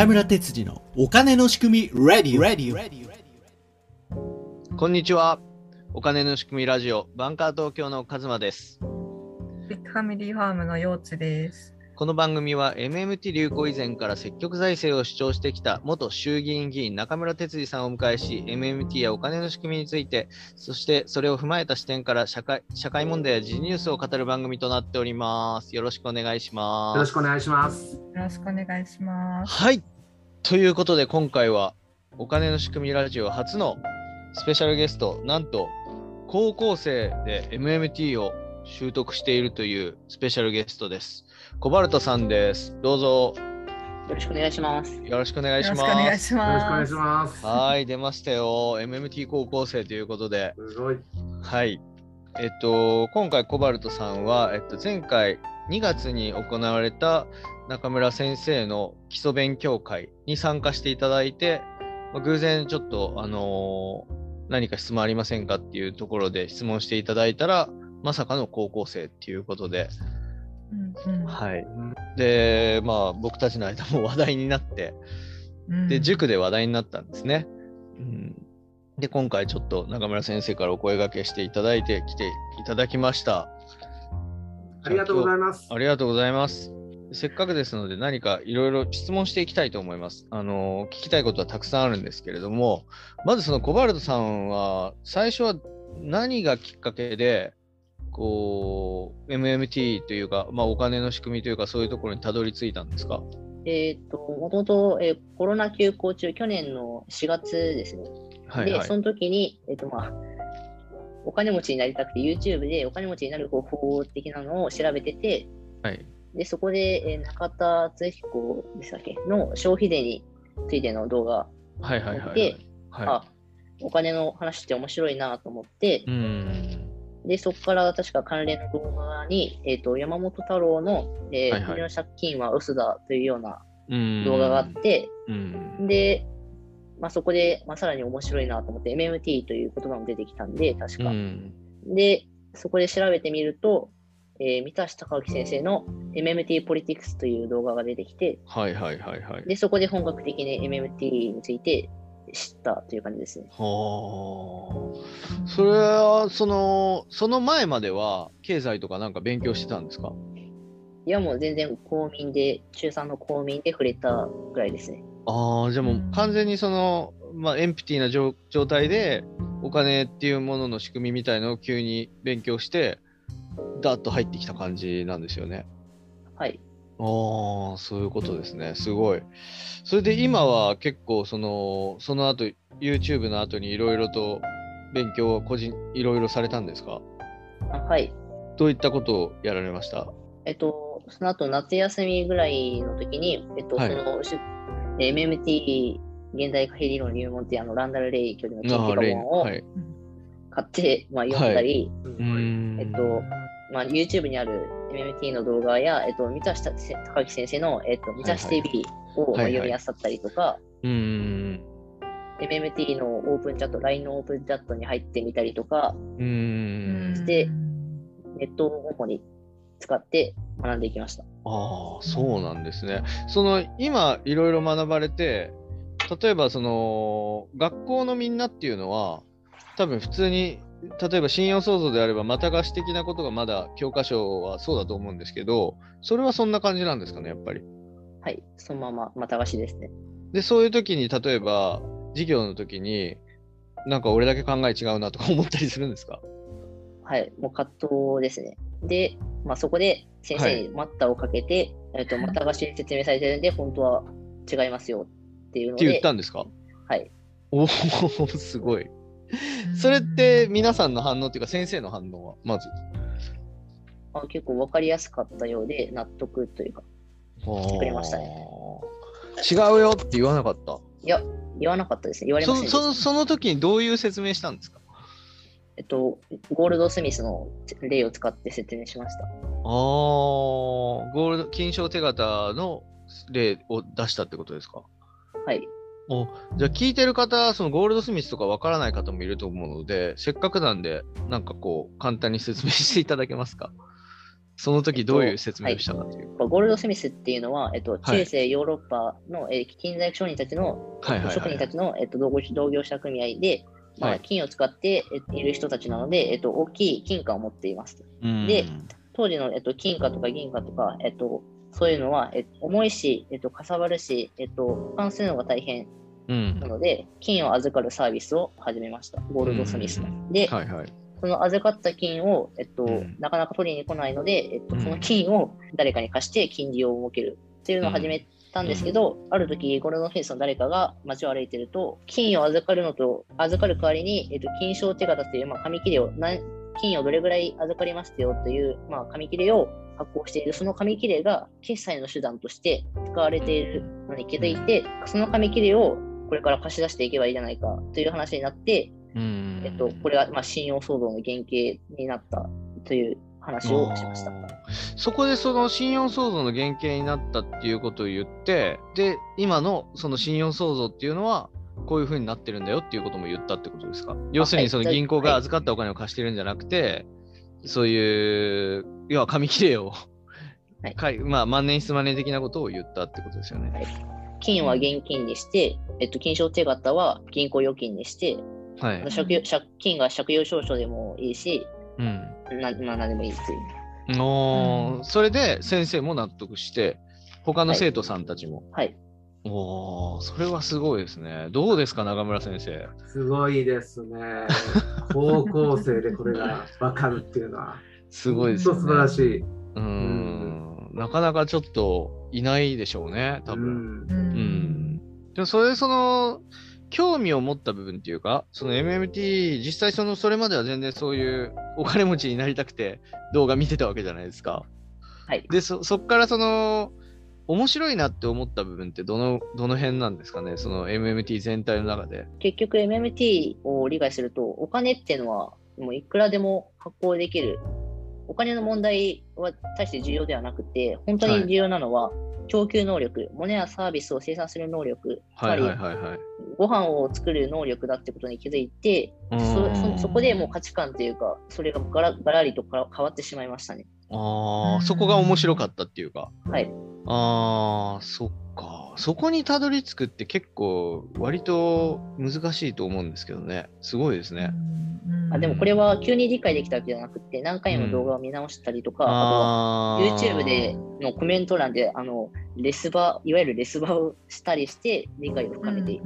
中村哲次のお金の仕組み Ready, Ready, Ready, こんにちは。お金の仕組みラジオ、バンカー東京のカズマです。ビッグファミリーファームの幼稚です。この番組は MMT 流行以前から積極財政を主張してきた元衆議院議員中村哲司さんをお迎えし、MMT やお金の仕組みについて、そしてそれを踏まえた視点から社会社会問題や時事ニュースを語る番組となっております。よろしくお願いします。よろしくお願いします。よろしくお願いします。はい。ということで今回はお金の仕組みラジオ初のスペシャルゲスト、なんと高校生で MMT を習得しているというスペシャルゲストです。コバルトさんです。どうぞよろしくお願いします。よろしくお願いします。よろしくお願いします。はい、出ましたよ。MMT 高校生ということで、すごい。はい。えっと、今回コバルトさんは、えっと、前回2月に行われた中村先生の基礎勉強会に参加していただいて、まあ偶然ちょっと、あのー何か質問ありませんかっていうところで質問していただいたら、まさかの高校生っていうことで、うんうんはい。で、まあ僕たちの間も話題になって、うんで、塾で話題になったんですね。うん、で、今回ちょっと中村先生からお声掛けしていただいて来ていただきました。ありがとうございます。ありがとうございます。せっかくですので何かいろいろ質問していきたいと思います。あの、聞きたいことはたくさんあるんですけれども、まずそのコバルトさんは最初は何がきっかけで、こう、MMT というか、まあお金の仕組みというかそういうところにたどり着いたんですか？えっ、と、もともと、えーコロナ休校中、去年の4月ですね。で、はいはいそ。の時に、えっ、と、まあ、お金持ちになりたくて、YouTube でお金持ちになる方法的なのを調べてて、はい。で、そこで、えー中田敦彦でしたっけ？の消費税についての動画はいはいはいはい。あ、お金の話って面白いなと思ってい。、うん。で、そこから確か関連の動画に、えっ、と、山本太郎の、えーはいはい国の借金は嘘だというようなうん動画があって、うん。で、まあ、そこで、まあ、さらに面白いなと思って、MMT という言葉も出てきたんで、確か。うん。で、そこで調べてみると、えー三橋隆之先生の MMT ポリティクスという動画が出てきて、はいはいはいはい。で、そこで本格的に MMT について知ったという感じですね。はあ。それは、その、その前までは、経済とかなんか勉強してたんですか？いや、もう全然公民で、中3の公民で触れたぐらいですね。ああ、じゃあもううん完全にその、まあ、エンプティーな状状態で、お金っていうものの仕組みみたいのを急に勉強して、ダーッと入ってきた感じなんですよね。はい。ああ、そういうことですね。すごい。それで今は結構その、その後、YouTube の後にいろいろと勉強を個人、いろいろされたんですか？あはい。どういったことをやられました？えっと、その後夏休みぐらいの時に、えっと、はいその、MMT 現代貨幣理論入門っていうあのランダル・レイ教授の。研究本をはい。買って、まあ、読んだり、すごいえっと、まあ、YouTube にある MMT の動画や、えっと、三橋隆之先生の、えっと、三橋 TV を、まあ読み漁ったりとか。MMT のオープンチャット、LINE のオープンチャットに入ってみたりとか、うーん。でネットを主に使って学んでいきました。ああ、そうなんですね。その、今、いろいろ学ばれて、例えば、その、学校のみんなっていうのは、多分普通に、例えば信用創造であれば、また貸し的なことがまだ教科書はそうだと思うんですけど、それはそんな感じなんですかね、やっぱり。はい。そのまま、また貸しですね。で、そういう時に、例えば、授業の時に、なんか俺だけ考え違うなとか思ったりするんですか？はい。もう葛藤ですね。で、まあ、そこで先生に待ったをかけて、えっと、また貸しで説明されてるんで、本当は違いますよっていうのって言っで、たんですか？はい。おお、すごい。それって皆さんの反応っていうか先生の反応はまず？あ結構わかりやすかったようで、納得というか、してくれましたね。違うよって言わなかった？いや、言わなかったですね。言われませんでした。そそその時にどういう説明したんですか？えっと、ゴールド・スミスの例を使って説明しました。ああ、ゴールド、金賞手形の例を出したってことですか？はい。おじゃあ聞いてる方、そのゴールドスミスとかわからない方もいると思うので、せっかくなんで、なんかこう、簡単に説明していただけますか？その時どういう説明をしたかという。ゴールドスミスっていうのは、えっと、中世ヨーロッパの、えー金細工商人たちの、はいはいはい職人たちの、えっと、同業者組合で、まあ、はい。金を使ってえっといる人たちなので、えっと、大きい金貨を持っています。で当時の、えっと、金貨とか銀貨とか、えっと、そういうのは、えっと、重いし、えっと、かさばるし、えっと、保管するのが大変うん。なので、金を預かるサービスを始めました。ゴールドスミスがうん。で、はいはい。その預かった金を、えっとうん。なかなか取りに来ないので、えっとうん。その金を誰かに貸して金利を設ける。っていうのを始めたんですけど、ある時ゴールドフェイスの誰かが街を歩いてると、金を預かるのと、預かる代わりに、えっと、金賞手形という、まあ、紙切れを何、金をどれぐらい預かりましたよという、まあ、紙切れを発行している、その紙切れが決済の手段として使われているのに気づいて、その紙切れをこれから貸し出していけばいいじゃないかという話になって、うん。えっと、これが、まあ、信用騒動の原型になったという話をしました。そこでその信用創造の原型になったっていうことを言って、で、今のその信用創造っていうのは、こういうふうになってるんだよっていうことも言ったってことですか？要するにその銀行が預かったお金を貸してるんじゃなくて、そういう、要は紙切れを、はいまあ万年筆マネー的なことを言ったってことですよね。金は現金にして、えっと、金賞手形は銀行預金にして、はい。借金が借用証書でもいいし、うん。なまあ、何でもいいっていう。おーうんそれで先生も納得して、他の生徒さんたちも。はい。おーそれはすごいですね。どうですか、中村先生？すごいですね。高校生でこれが分かるっていうのは。すごいですよ、ね。素晴らしい。うーん。なかなかちょっといないでしょうね、多分。うんううんん。でもそれでその、興味を持った部分っていうか、その MMT、実際その、それまでは全然そういうお金持ちになりたくて動画見てたわけじゃないですか。はい。で、そ、そっからその、面白いなって思った部分ってどの、どの辺なんですかね、その MMT 全体の中で。結局 MMT を理解すると、お金っていうのはもういくらでも発行できる。お金の問題は大して重要ではなくて、本当に重要なのは供給能力、物やサービスを生産する能力、つはり。ご飯を作る能力だってことに気づいて、そこでもう価値観というか、それがガラガラリとか変わってしまいましたね。ああ、うんそこが面白かったっていうか。はい。ああ、そっか。そこにたどり着くって結構割と難しいと思うんですけどね。すごいですね。あでもこれは急に理解できたわけじゃなくて、何回も動画を見直したりとか、あとは YouTube でのコメント欄で、あの、レスバ、いわゆるレスバをしたりして、理解を深めてい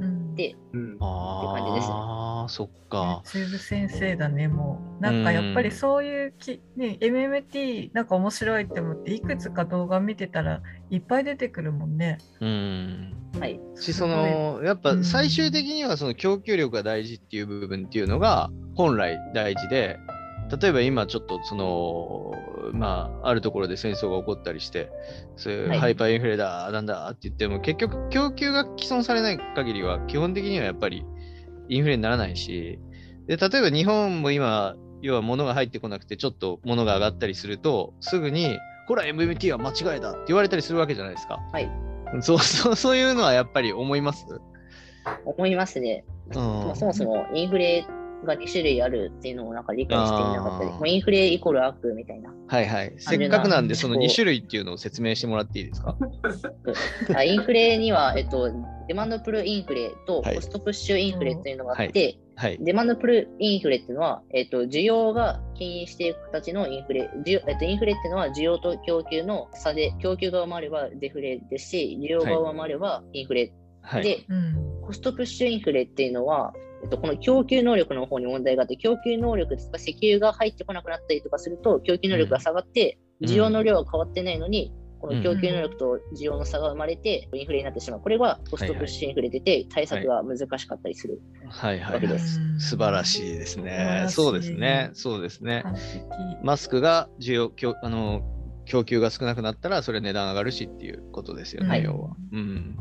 あって感じですねあー、そっか。YouTube 先生だね、もう。なんかやっぱりそういうき、ね、MMT なんか面白いって思って、いくつか動画見てたらいっぱい出てくるもんね。うん。はい。し、その、やっぱ最終的にはその供給力が大事っていう部分っていうのが本来大事で、例えば今ちょっとその、まあ、あるところで戦争が起こったりして、そういうはいハイパーインフレだ、なんだって言っても、結局供給が既存されない限りは、基本的にはやっぱりインフレにならないし、で、例えば日本も今、要は物が入ってこなくて、ちょっと物が上がったりすると、すぐに、ほら、MMT は間違いだって言われたりするわけじゃないですか。はい。そうそうそういうのはやっぱり思います？思いますね。うんまあそもそもインフレが2種類あるっていうのをなんか理解していなかったり、もうインフレイコール悪みたいな。はいはい。せっかくなんで、そのなこう2種類っていうのを説明してもらっていいですか？あインフレには、えっと、デマンドプルインフレとはいコストプッシュインフレっていうのがあって、はい。デマンドプルインフレっていうのは、えっと、需要が牽引していく形のインフレ。需要えっと、インフレっていうのは需要と供給の差で、供給が上回ればデフレですし、需要が上回ればインフレ。はい。で、うん。コストプッシュインフレっていうのは、えっと、この供給能力の方に問題があって、供給能力とか石油が入ってこなくなったりとかすると、供給能力が下がって、うん需要の量が変わってないのに、この供給能力と需要の差が生まれて、インフレになってしまう。これがコストプッシュインフレでて、対策が難しかったりする。はいはいはい。わけです素晴らしいですねそうですね。そうですね。マスクが需要、供あの、供給が少なくなったら、それ値段上がるしっていうことですよね、はい要は。うん。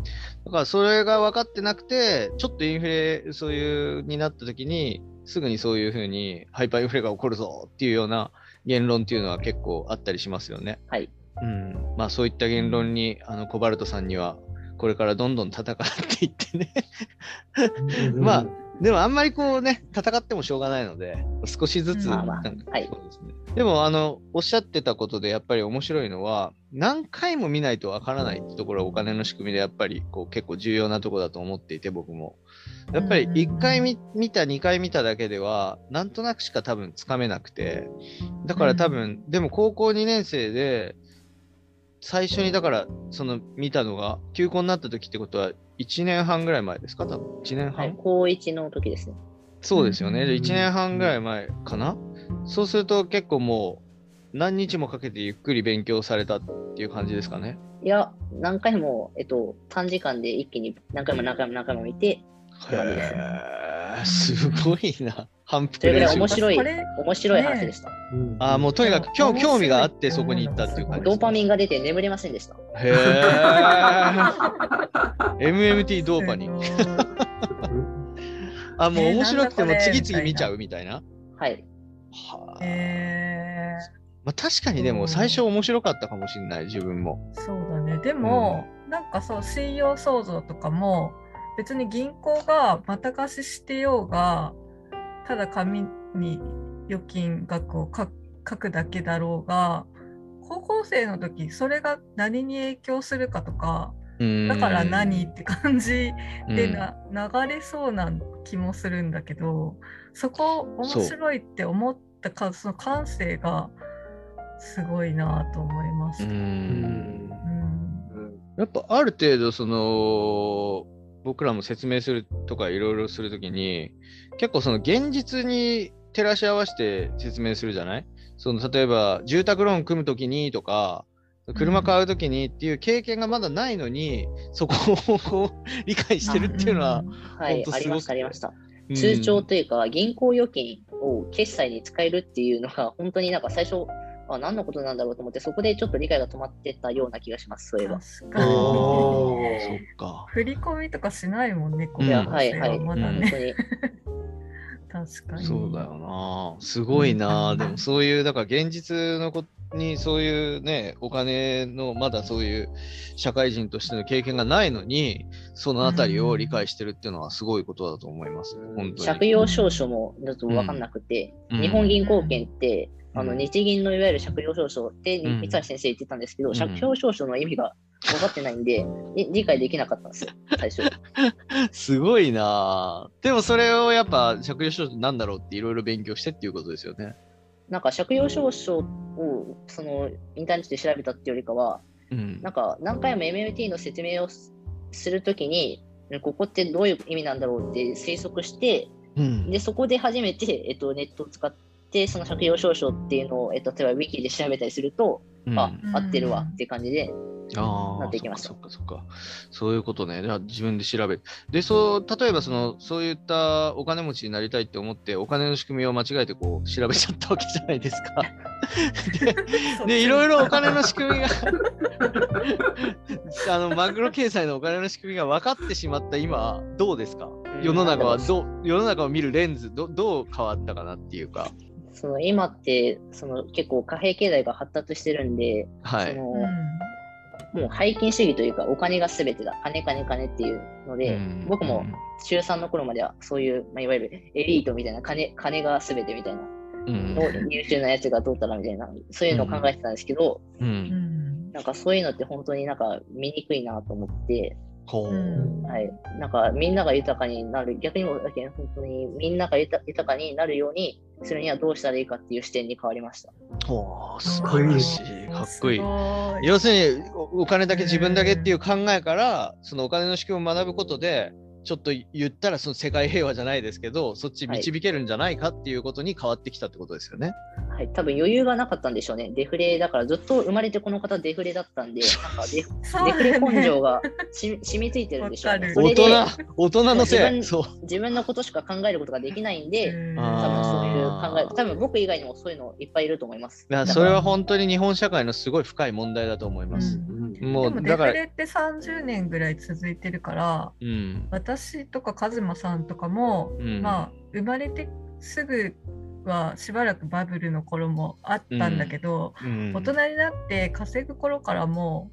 だから、それが分かってなくて、ちょっとインフレ、そういう、になった時に、すぐにそういうふうに、ハイパーインフレが起こるぞっていうような言論っていうのは結構あったりしますよね。はい。うん。まあ、そういった言論に、あの、コバルトさんには、これからどんどん戦っていってね。まあでもあんまりこうね、戦ってもしょうがないので、少しずつ、まあまあはい。でも、あの、おっしゃってたことでやっぱり面白いのは、何回も見ないとわからないってところがお金の仕組みでやっぱりこう結構重要なところだと思っていて、僕も。やっぱり1回見見た、2回見ただけでは、なんとなくしか多分つかめなくて、だから多分、でも高校2年生で、最初にだから、その見たのが、休校になった時ってことは、1年半ぐらい前ですか多分。1年半、はい、高1の時ですね。そうですよね。でうん1年半ぐらい前かな、そうすると結構もう何日もかけてゆっくり勉強されたっていう感じですかね。いや、何回も、えっと、短時間で一気に何回も何回も何回も見て、へえ、すごいな。反復それぐらい練習面白い面白い話でした。うんああ、もうとにかく興興味があってそこに行ったっていう感じ。ドーパミンが出て眠れませんでした。へえ。MMT ドーパニン。あ、もうえー面白くても次々見ちゃうみたいな。はい。はあえまあ、確かにでも最初面白かったかもしれない、自分も。ーそうだね。でも、なんかそう、信用創造とかも、別に銀行がまた貸ししてようが、ただ紙に預金額を書書くだけだろうが、高校生の時、それが何に影響するかとか、だから何って感じでな、流れそうな気もするんだけどそこ面白いって思ったかその感性がすごいなと思いましうた。やっぱある程度その僕らも説明するとかいろいろするときに結構その現実に照らし合わせて説明するじゃない？その例えば住宅ローン組むときにとか車買うときにっていう経験がまだないのに、そこをこう理解してるっていうのは、はい。ほん、とありました、ありました。うん。通帳というか、銀行預金を決済に使えるっていうのが、本当になんか最初、あ何のことなんだろうと思って、そこでちょっと理解が止まってたような気がします、そういえば。確かに。おそっーか。振り込みとかしないもんね、高うんはいはい。はまだ本ね。当に。確かに。そうだよな。すごいな。うんでもそういう、だから現実のことにそういうね、お金のまだそういう社会人としての経験がないのに、そのあたりを理解してるっていうのはすごいことだと思います。うん本当に。借用証書もちょっと分かんなくて、うん日本銀行券って、あのうん日銀のいわゆる借用証書って、うん三橋先生言ってたんですけど、ん借用証書の意味が分かってないんで、り理解できなかったんですよ、最初。すごいな。でもそれをやっぱ借用書なんだろうっていろいろ勉強してっていうことですよね。なんか借用証書をそのインターネットで調べたっていうよりかは、うんなんか何回も MMT の説明をすするときに、ここってどういう意味なんだろうって推測して、うんでそこで初めて、えっと、ネットを使って、その借用証書っていうのを、えっと、例えばウィキで調べたりすると、うんあ、うん合ってるわっていう感じで、ああ、なっていきましたそっかそっかそういうことね。じゃあ自分で調べる。で、そう、例えばその、そういったお金持ちになりたいって思って、お金の仕組みを間違えてこう、調べちゃったわけじゃないですか。で、でいろいろお金の仕組みが あの、マグロ経済のお金の仕組みが分かってしまった今、どうですか？世の中はどう、世の中を見るレンズ、どどう変わったかなっていうか。その今ってその結構貨幣経済が発達してるんで、はい。そのうん。もう背金主義というか、お金が全てだ、金金金っていうので、うん。僕も中3の頃まではそういう、まあ、いわゆるエリートみたいな金、金が全てみたいな、うん。の優秀なやつがどうたらみたいな、そういうのを考えてたんですけど、う。うん。ん。なんかそういうのって本当になんか見にくいなと思って、ほう。うんはい、なんかみんなが豊かになる、逆にもだけ本当にみんなが豊豊かになるようにするにはどうしたらいいかっていう視点に変わりました。ほう、素かっこいい晴らしい。かっこいい要するにおお金だけ自分だけっていう考えから、そのお金の仕組みを学ぶことで、ちょっと言ったらその世界平和じゃないですけど、そっち導けるんじゃないかっていうことに変わってきたってことですよね。はい、多分余裕がなかったんでしょうね。デフレだからずっと生まれてこの方デフレだったんで、なんかデフそうデフレ根性がし 染みついてるんでしょうね。大人、大人のせい。自分そう。自分のことしか考えることができないんで、うん多分そういう考え、多分僕以外にもそういうのいっぱいいると思います。それは本当に日本社会のすごい深い問題だと思います。うんもでもデうだから、フレって30年ぐらい続いてるからうん。私とかカズマさんとかも、うん。まあ生まれてすぐはしばらくバブルの頃もあったんだけど、うん。大人になって稼ぐ頃からも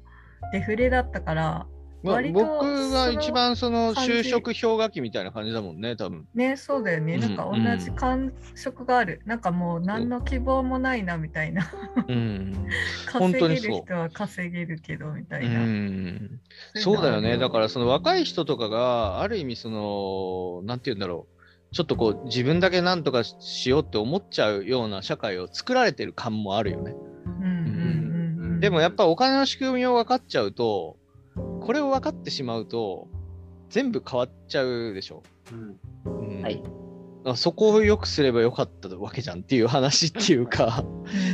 うデフレだったからまあ、割と僕が一番その就職氷河期みたいな感じだもんね、多分。ね、そうだよね。なんかうん同じ感触がある。なんかもう何の希望もないなみたいな。うん。本 稼げる人は稼げるけどみたういな。ん、そうだよね。だからその若い人とかがある意味その、なんて言うんだろう。ちょっとこう自分だけなんとかしようって思っちゃうような社会を作られてる感もあるよね。うんうんうんうん。でもやっぱお金の仕組みを分かっちゃうと、これを分かってしまうと、全部変わっちゃうでしょ。うんうんはいあそこを良くすればよかったわけじゃんっていう話っていうか、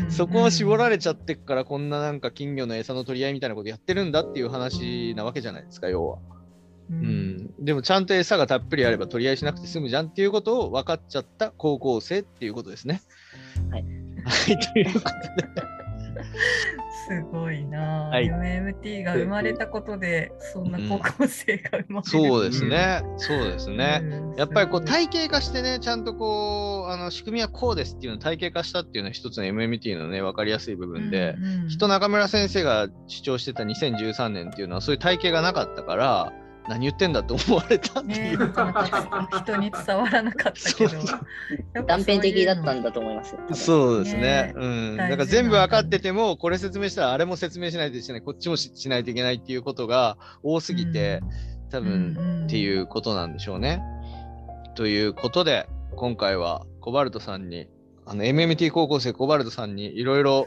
うんそこを絞られれちゃってっからこんななんか金魚の餌の取り合いみたいなことやってるんだっていう話なわけじゃないですか、要は。ううんん、でもちゃんと餌がたっぷりあれば取り合いしなくて済むじゃんっていうことを分かっちゃった高校生っていうことですね。はい。はい、ということで。すごいな、はい。MMT が生まれたことでそんな高校生が生まれる、そうですね。そうですね。うん。やっぱりこう体系化してね、ちゃんとこう、あの仕組みはこうですっていうのを体系化したっていうのは一つの MMT のね、分かりやすい部分で、うんうん。きっと中村先生が主張してた2013年っていうのはそういう体系がなかったから、何言ってんだと思われたっていう。人に伝わらなかったけど断片的だったんだだと思います。そうですねね。うん。だから全部分かってても、これ説明したらあれも説明しないといけない、こっちもししないといけないっていうことが多すぎて、多分ってういうことなんでしょうね。ということで、今回はコバルトさんに、あの MMT 高校生コバルトさんにいろいろ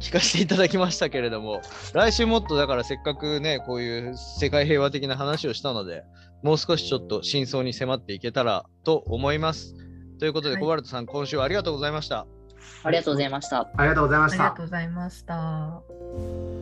聞かせていただきましたけれども、来週もっとだからせっかくね、こういう世界平和的な話をしたので、もう少しちょっと真相に迫っていけたらと思います。ということで、はいコバルトさん、今週はありがとうございました。ありがとうございました。ありがとうございましたありがと。うございました。